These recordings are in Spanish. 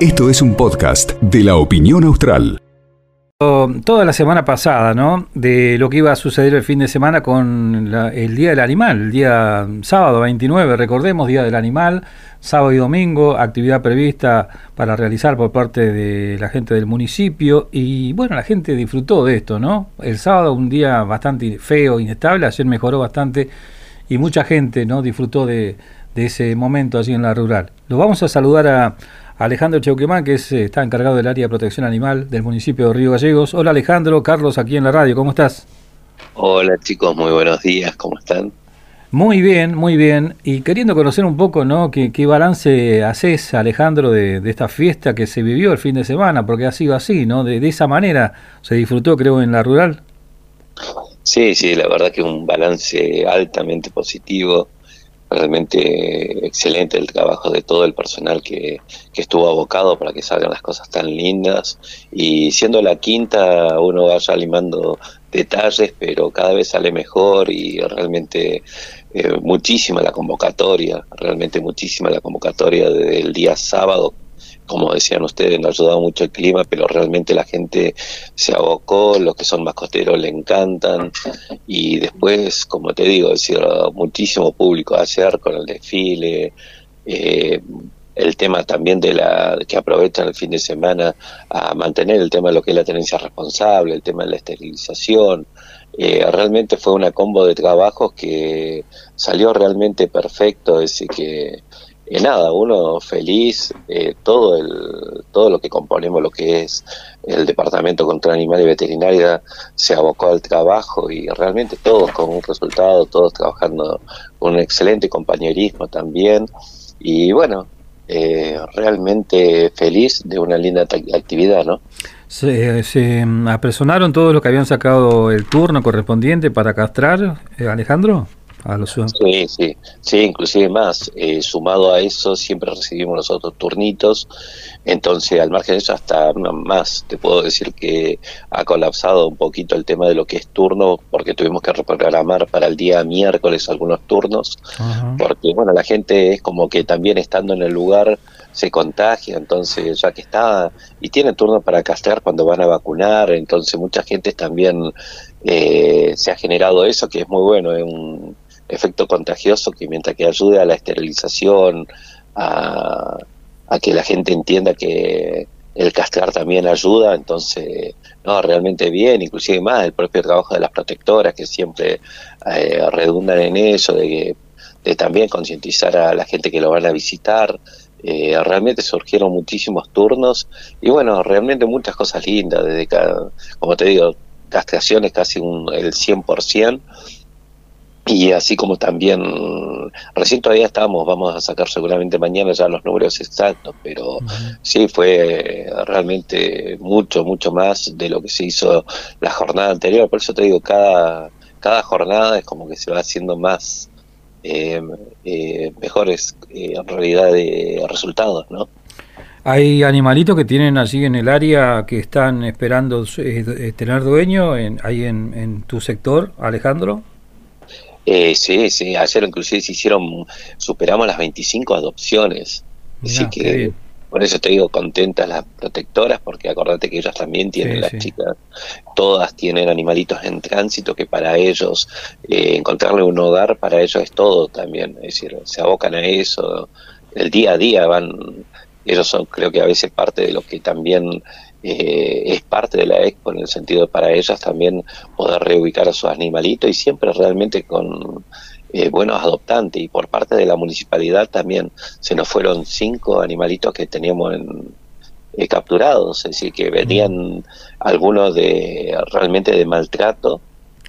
Esto es un podcast de la opinión austral. Toda la semana pasada, ¿no? De lo que iba a suceder el fin de semana con el Día del Animal, el día sábado 29, recordemos, Día del Animal, sábado y domingo, actividad prevista para realizar por parte de la gente del municipio y bueno, la gente disfrutó de esto, ¿no? El sábado un día bastante feo, inestable, ayer mejoró bastante y mucha gente, ¿no? Disfrutó de, de ese momento así en la rural. Lo vamos a saludar a Alejandro Cheuquemán, que es, eh, está encargado del área de protección animal del municipio de Río Gallegos. Hola Alejandro, Carlos aquí en la radio, ¿cómo estás? Hola chicos, muy buenos días, ¿cómo están? Muy bien, muy bien. Y queriendo conocer un poco, ¿no? ¿Qué, balance haces, Alejandro, de, esta fiesta que se vivió el fin de semana? Porque ha sido así, ¿no? De, de esa manera se disfrutó, creo, en la rural. Sí, sí, la verdad que un balance altamente positivo realmente excelente el trabajo de todo el personal que, estuvo abocado para que salgan las cosas tan lindas. Y siendo la quinta uno vaya limando detalles pero cada vez sale mejor y realmente eh, muchísima la convocatoria realmente muchísima la convocatoria del día sábado como decían ustedes, nos ha ayudado mucho el clima, pero realmente la gente se abocó, los que son más costeros le encantan, y después, como te digo, decir, muchísimo público ayer con el desfile, eh, el tema también de la que aprovechan el fin de semana a mantener el tema de lo que es la tenencia responsable, el tema de la esterilización. Eh, realmente fue una combo de trabajos que salió realmente perfecto, es decir, que y nada, uno feliz, eh, todo el, todo lo que componemos, lo que es el Departamento contra Animal y Veterinaria, se abocó al trabajo y realmente todos con un resultado, todos trabajando con un excelente compañerismo también. Y bueno, eh, realmente feliz de una linda actividad, ¿no? Se, se apresonaron todos los que habían sacado el turno correspondiente para castrar, Sí, sí, sí, inclusive más. Eh, sumado a eso, siempre recibimos los otros turnitos. Entonces, al margen de eso, hasta más. Te puedo decir que ha colapsado un poquito el tema de lo que es turno, porque tuvimos que reprogramar para el día miércoles algunos turnos. Porque, bueno, la gente es como que también estando en el lugar se contagia, entonces ya que está y tiene turno para castrar cuando van a vacunar, entonces mucha gente también eh, se ha generado eso que es muy bueno, es un, efecto contagioso que mientras que ayude a la esterilización, a, que la gente entienda que el castrar también ayuda, entonces, no, realmente bien, inclusive más el propio trabajo de las protectoras que siempre eh, redundan en eso, de, de también concientizar a la gente que lo van a visitar. Eh, realmente surgieron muchísimos turnos y bueno, realmente muchas cosas lindas, desde cada, como te digo, castraciones casi un, el 100%, y así como también, recién todavía estamos, vamos a sacar seguramente mañana ya los números exactos, pero sí fue realmente mucho, mucho más de lo que se hizo la jornada anterior. Por eso te digo, cada, cada jornada es como que se va haciendo más, eh, eh, mejores eh, en realidad de resultados, ¿no? Hay animalitos que tienen allí en el área que están esperando tener dueño en, ahí en, en tu sector, Alejandro. Eh, sí, sí, ayer inclusive se hicieron, superamos las 25 adopciones. Así que por eso te digo contentas las protectoras, porque acordate que ellas también tienen, las chicas, todas tienen animalitos en tránsito que para ellos eh, encontrarle un hogar, para ellos es todo también, es decir, se abocan a eso, el día a día van, ellos son creo que a veces parte de lo que también eh, es parte de la expo en el sentido para ellas también poder reubicar a sus animalitos y siempre realmente con eh, buenos adoptantes y por parte de la municipalidad también se nos fueron cinco animalitos que teníamos en, eh, capturados, es decir, que venían algunos de realmente de maltrato.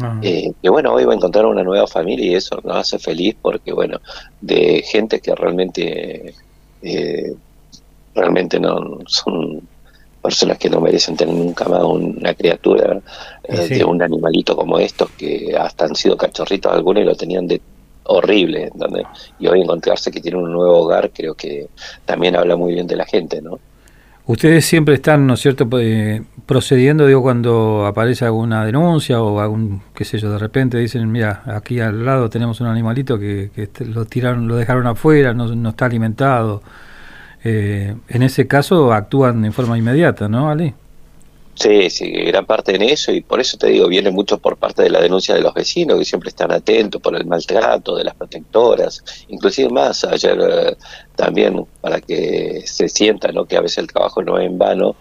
Ah. que bueno, hoy va a encontrar una nueva familia y eso nos hace feliz porque bueno, de gente que realmente realmente no son personas que no merecen tener nunca más una criatura eh, de un animalito como estos que hasta han sido cachorritos algunos y lo tenían de horrible y hoy encontrarse que tiene un nuevo hogar creo que también habla muy bien de la gente no Ustedes siempre están, ¿no es cierto?, eh, procediendo, digo, cuando aparece alguna denuncia o algún, qué sé yo, de repente dicen, mira, aquí al lado tenemos un animalito que, este, lo tiraron, lo dejaron afuera, no, no está alimentado. Eh, en ese caso actúan en forma inmediata, ¿no, Ali? Sí, sí, gran parte en eso y por eso te digo, viene mucho por parte de la denuncia de los vecinos que siempre están atentos por el maltrato de las protectoras, inclusive más, ayer eh, también para que se sienta ¿no? que a veces el trabajo no es en vano,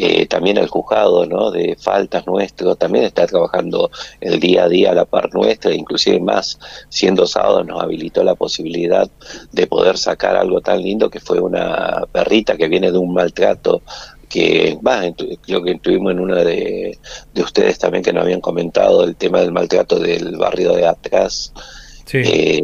eh, también el juzgado ¿no? de faltas nuestro también está trabajando el día a día a la par nuestra, inclusive más siendo sábado nos habilitó la posibilidad de poder sacar algo tan lindo que fue una perrita que viene de un maltrato que va, creo que estuvimos en una de, ustedes también que nos habían comentado el tema del maltrato del barrio de atrás, eh,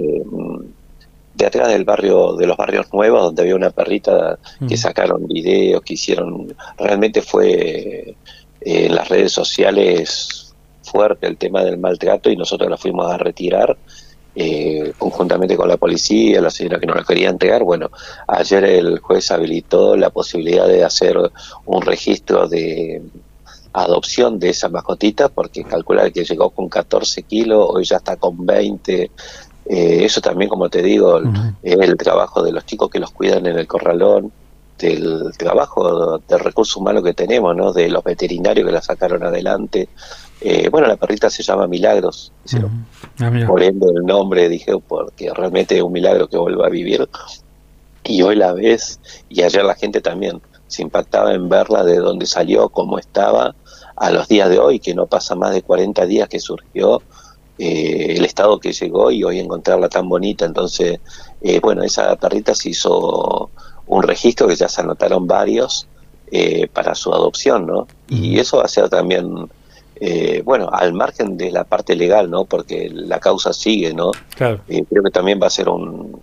de atrás del barrio, de los barrios nuevos, donde había una perrita que mm. sacaron videos, que hicieron, realmente fue eh, en las redes sociales fuerte el tema del maltrato y nosotros la fuimos a retirar eh, conjuntamente con la policía, la señora que no la quería entregar. Bueno, ayer el juez habilitó la posibilidad de hacer un registro de adopción de esa mascotita, porque calcular que llegó con 14 kilos, hoy ya está con 20. Eh, eso también, como te digo, es el trabajo de los chicos que los cuidan en el corralón, del trabajo de recursos humanos que tenemos, ¿no? de los veterinarios que la sacaron adelante, eh, bueno, la perrita se llama Milagros, ah, por ende el nombre, dije, porque realmente es un milagro que vuelva a vivir. Y hoy la ves, y ayer la gente también se impactaba en verla de dónde salió, cómo estaba, a los días de hoy, que no pasa más de 40 días que surgió, eh, el estado que llegó y hoy encontrarla tan bonita. Entonces, eh, bueno, esa perrita se hizo un registro que ya se anotaron varios para su adopción, ¿no? Y eso va a ser también eh, bueno, al margen de la parte legal, ¿no? Porque la causa sigue, ¿no? Claro. Eh, creo que también va a ser un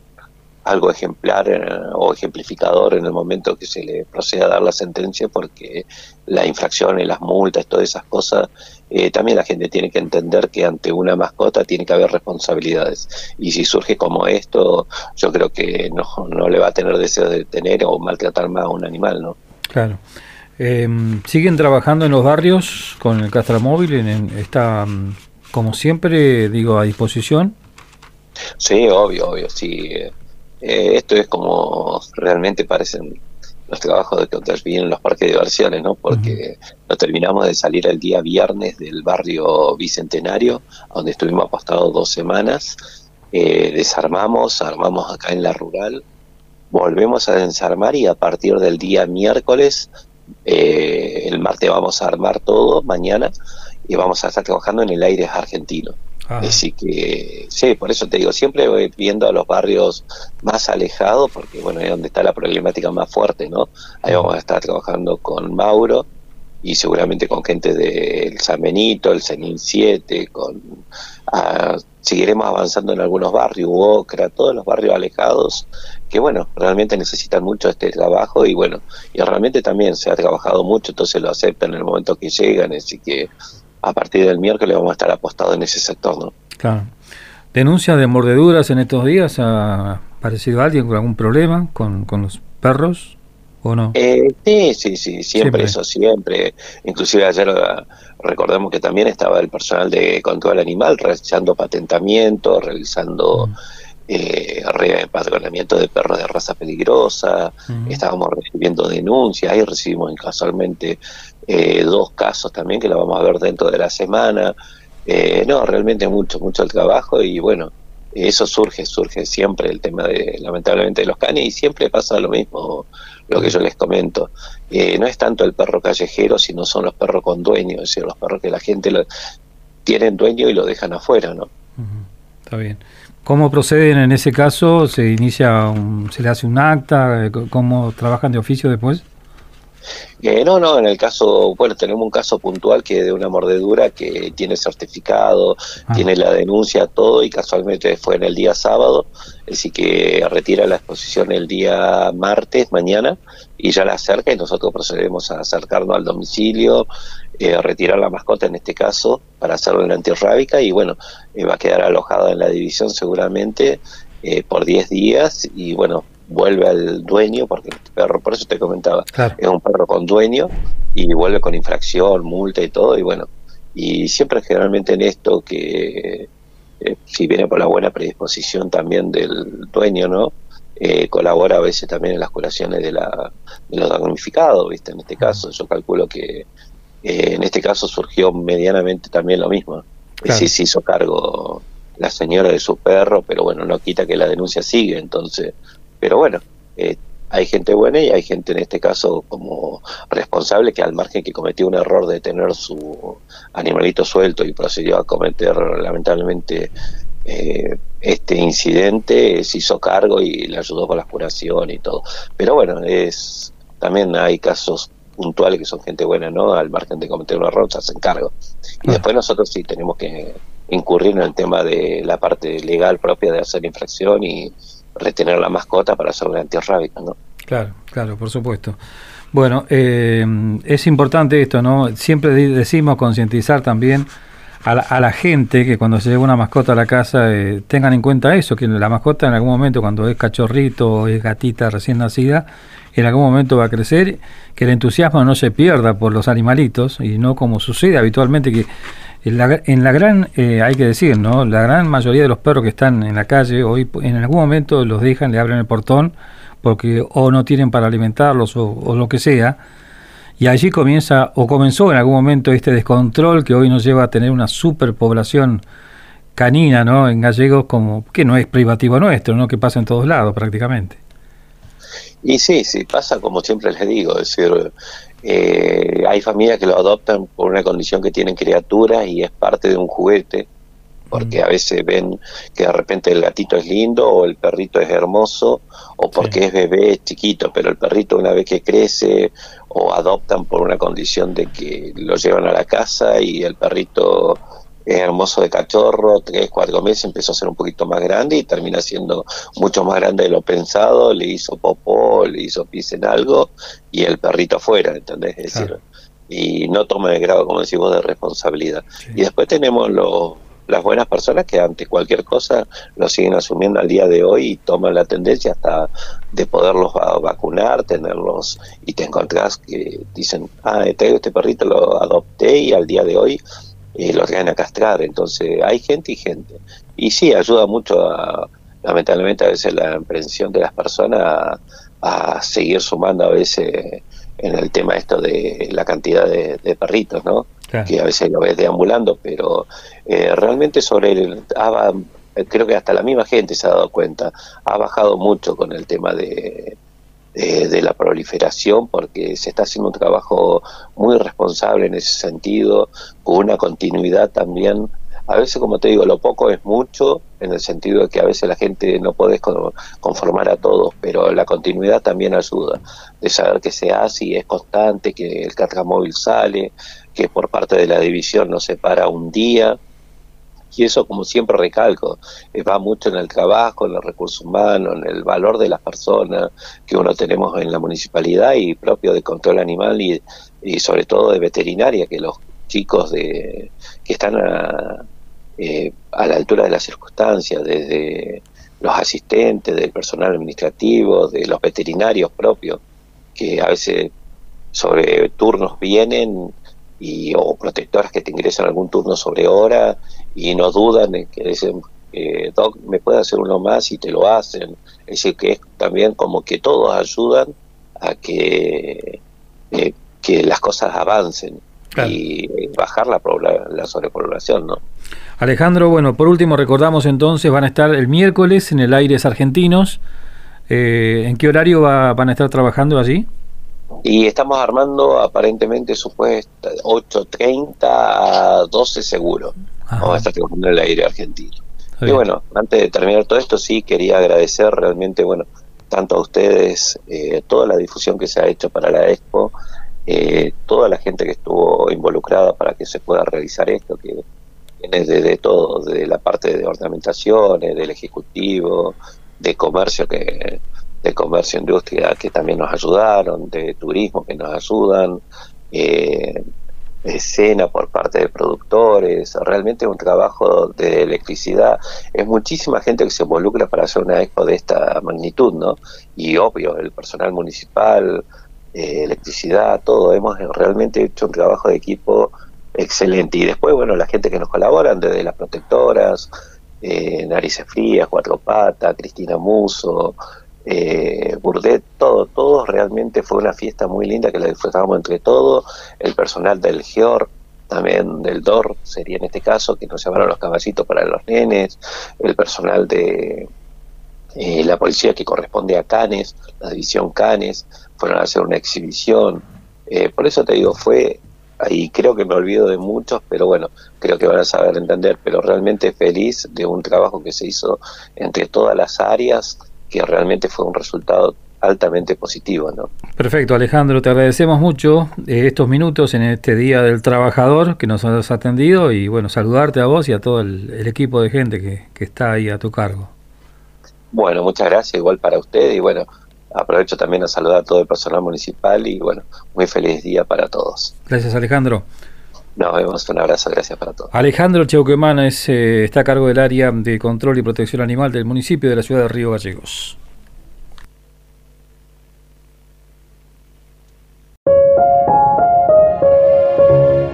algo ejemplar eh, o ejemplificador en el momento que se le proceda a dar la sentencia, porque la infracción y las multas, todas esas cosas, también la gente tiene que entender que ante una mascota tiene que haber responsabilidades. Y si surge como esto, yo creo que no, no le va a tener deseo de tener o maltratar más a un animal, ¿no? Claro. Em, ¿Siguen trabajando en los barrios con el Castramóvil? En, ¿Está, mm, como siempre, digo, a disposición? Sí, obvio, obvio, sí. Eh, esto es como realmente parecen los trabajos de que en los parques de diversiones, ¿no? Porque nos terminamos de salir el día viernes del barrio Bicentenario, donde estuvimos apostados dos semanas. Eh, desarmamos, armamos acá en la rural, volvemos a desarmar y a partir del día miércoles eh, el martes vamos a armar todo, mañana, y vamos a estar trabajando en el aire argentino. Así que, sí, por eso te digo, siempre voy viendo a los barrios más alejados, porque bueno, es donde está la problemática más fuerte, ¿no? Ahí vamos a estar trabajando con Mauro y seguramente con gente del San Benito, el Senin 7, con ah, seguiremos avanzando en algunos barrios, Ocra, todos los barrios alejados, que bueno, realmente necesitan mucho este trabajo y bueno, y realmente también se ha trabajado mucho, entonces lo aceptan en el momento que llegan, así que a partir del miércoles vamos a estar apostados en ese sector, ¿no? Claro. ¿Denuncias de mordeduras en estos días? ¿Ha aparecido alguien con algún problema con, con los perros? ¿O no? Eh, sí, sí, sí, siempre, eso, siempre. Inclusive ayer ah, recordemos que también estaba el personal de control animal realizando patentamiento, realizando mm. eh, de perros de raza peligrosa, mm. estábamos recibiendo denuncias, ahí recibimos casualmente eh, dos casos también que lo vamos a ver dentro de la semana. Eh, no, realmente mucho, mucho el trabajo y bueno, eso surge, surge siempre el tema de, lamentablemente, de los canes y siempre pasa lo mismo, lo que yo les comento. Eh, no es tanto el perro callejero, sino son los perros con dueño, es decir, los perros que la gente lo, tienen dueño y lo dejan afuera, ¿no? Está bien. ¿Cómo proceden en ese caso? ¿Se inicia, se le hace un acta? ¿Cómo trabajan de oficio después? Eh, no, no, en el caso, bueno, tenemos un caso puntual que de una mordedura que tiene certificado, ah. tiene la denuncia, todo, y casualmente fue en el día sábado, así que retira la exposición el día martes, mañana, y ya la acerca y nosotros procedemos a acercarnos al domicilio, eh, a retirar la mascota en este caso, para hacerlo en la antirrábica, y bueno, eh, va a quedar alojada en la división seguramente por 10 días, y bueno, vuelve al dueño, porque este perro, por eso te comentaba, es un perro con dueño y vuelve con infracción, multa y todo, y bueno, y siempre generalmente en esto que eh, si viene por la buena predisposición también del dueño, ¿no? Eh, colabora a veces también en las curaciones de, la, de los damnificados, ¿viste? En este caso, yo calculo que eh, en este caso surgió medianamente también lo mismo. Sí, se hizo cargo la señora de su perro, pero bueno, no quita que la denuncia sigue, entonces, pero bueno, eh, hay gente buena y hay gente en este caso como responsable que al margen que cometió un error de tener su animalito suelto y procedió a cometer lamentablemente eh, este incidente, se hizo cargo y le ayudó con la curación y todo. Pero bueno, es también hay casos puntuales que son gente buena, ¿no? Al margen de cometer un error, se hacen cargo. Y ah. después nosotros sí tenemos que incurrir en el tema de la parte legal propia de hacer infracción y retener la mascota para hacer una antirrábica, ¿no? Claro, claro, por supuesto. Bueno, eh, es importante esto, ¿no? Siempre decimos concientizar también a la, a la, gente que cuando se lleva una mascota a la casa eh, tengan en cuenta eso, que la mascota en algún momento cuando es cachorrito o es gatita recién nacida, en algún momento va a crecer, que el entusiasmo no se pierda por los animalitos y no como sucede habitualmente que en la, en la gran, eh, hay que decir, ¿no? La gran mayoría de los perros que están en la calle hoy en algún momento los dejan, le abren el portón porque o no tienen para alimentarlos o, lo que sea. Y allí comienza o comenzó en algún momento este descontrol que hoy nos lleva a tener una superpoblación canina, ¿no? En gallegos como que no es privativo nuestro, ¿no? Que pasa en todos lados prácticamente. Y sí, sí, pasa como siempre les digo, es decir, eh, hay familias que lo adoptan por una condición que tienen criaturas y es parte de un juguete, porque mm. a veces ven que de repente el gatito es lindo o el perrito es hermoso o porque es bebé, es chiquito, pero el perrito una vez que crece o adoptan por una condición de que lo llevan a la casa y el perrito es hermoso de cachorro, tres, cuatro meses, empezó a ser un poquito más grande y termina siendo mucho más grande de lo pensado, le hizo popó, le hizo pis en algo y el perrito afuera, ¿entendés? Es decir, y no toma el grado, como decimos, de responsabilidad. Y después tenemos los las buenas personas que ante cualquier cosa lo siguen asumiendo al día de hoy y toman la tendencia hasta de poderlos vacunar, tenerlos y te encontrás que dicen, ah, traigo este perrito, lo adopté y al día de hoy y lo llegan a castrar. Entonces hay gente y gente. Y sí, ayuda mucho, a, lamentablemente a veces la emprensión de las personas a, seguir sumando a veces en el tema esto de la cantidad de, perritos, ¿no? Que a veces lo ves deambulando, pero eh, realmente sobre el... creo que hasta la misma gente se ha dado cuenta, ha bajado mucho con el tema de, de, la proliferación porque se está haciendo un trabajo muy responsable en ese sentido, con una continuidad también. A veces, como te digo, lo poco es mucho, en el sentido de que a veces la gente no puede conformar a todos, pero la continuidad también ayuda, de saber que se hace y es constante, que el móvil sale, que por parte de la división no se para un día, y eso, como siempre recalco, eh, va mucho en el trabajo, en los recursos humanos, en el valor de las personas que uno tenemos en la municipalidad y propio de control animal y, sobre todo de veterinaria, que los chicos de que están a, eh, a la altura de las circunstancias, desde los asistentes, del personal administrativo, de los veterinarios propios, que a veces sobre turnos vienen y o protectoras que te ingresan algún turno sobre hora y no dudan en que dicen, eh, Doc, ¿me puede hacer uno más? y te lo hacen. Es decir, que es también como que todos ayudan a que, eh, que las cosas avancen y bajar la, la sobrepoblación, ¿no? Alejandro, bueno, por último recordamos entonces, van a estar el miércoles en el Aires Argentinos. Eh, ¿En qué horario van a estar trabajando allí? Y estamos armando aparentemente supuesta 8.30 a 12 seguro. Vamos a estar trabajando en el aire argentino. y bueno, antes de terminar todo esto, sí quería agradecer realmente, bueno, tanto a ustedes, eh, toda la difusión que se ha hecho para la expo, eh, toda la gente que estuvo involucrada para que se pueda realizar esto, que viene de, todo, de la parte de ornamentaciones, del ejecutivo, de comercio que de comercio e industria que también nos ayudaron, de turismo que nos ayudan, eh, escena por parte de productores, realmente un trabajo de electricidad. Es muchísima gente que se involucra para hacer una expo de esta magnitud, ¿no? Y obvio, el personal municipal, eh, electricidad, todo, hemos realmente hecho un trabajo de equipo excelente. Y después, bueno, la gente que nos colaboran, desde las protectoras, eh, Narices Frías, Cuatro Patas, Cristina Muso, eh, Burdet, todo, todo realmente fue una fiesta muy linda que la disfrutamos entre todos, el personal del GEOR, también del DOR sería en este caso, que nos llevaron los caballitos para los nenes, el personal de eh, la policía que corresponde a Canes, la división Canes, fueron a hacer una exhibición, eh, por eso te digo, fue y creo que me olvido de muchos, pero bueno, creo que van a saber entender, pero realmente feliz de un trabajo que se hizo entre todas las áreas, que realmente fue un resultado altamente positivo. ¿no? Perfecto, Alejandro, te agradecemos mucho eh, estos minutos en este Día del Trabajador que nos has atendido y bueno, saludarte a vos y a todo el, equipo de gente que, que, está ahí a tu cargo. Bueno, muchas gracias, igual para usted y bueno, aprovecho también a saludar a todo el personal municipal y bueno, muy feliz día para todos. Gracias Alejandro. Nos vemos, un abrazo, gracias para todos. Alejandro Cheuquemán es, eh, está a cargo del área de control y protección animal del municipio de la ciudad de Río Gallegos.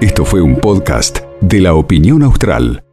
Esto fue un podcast de la opinión austral.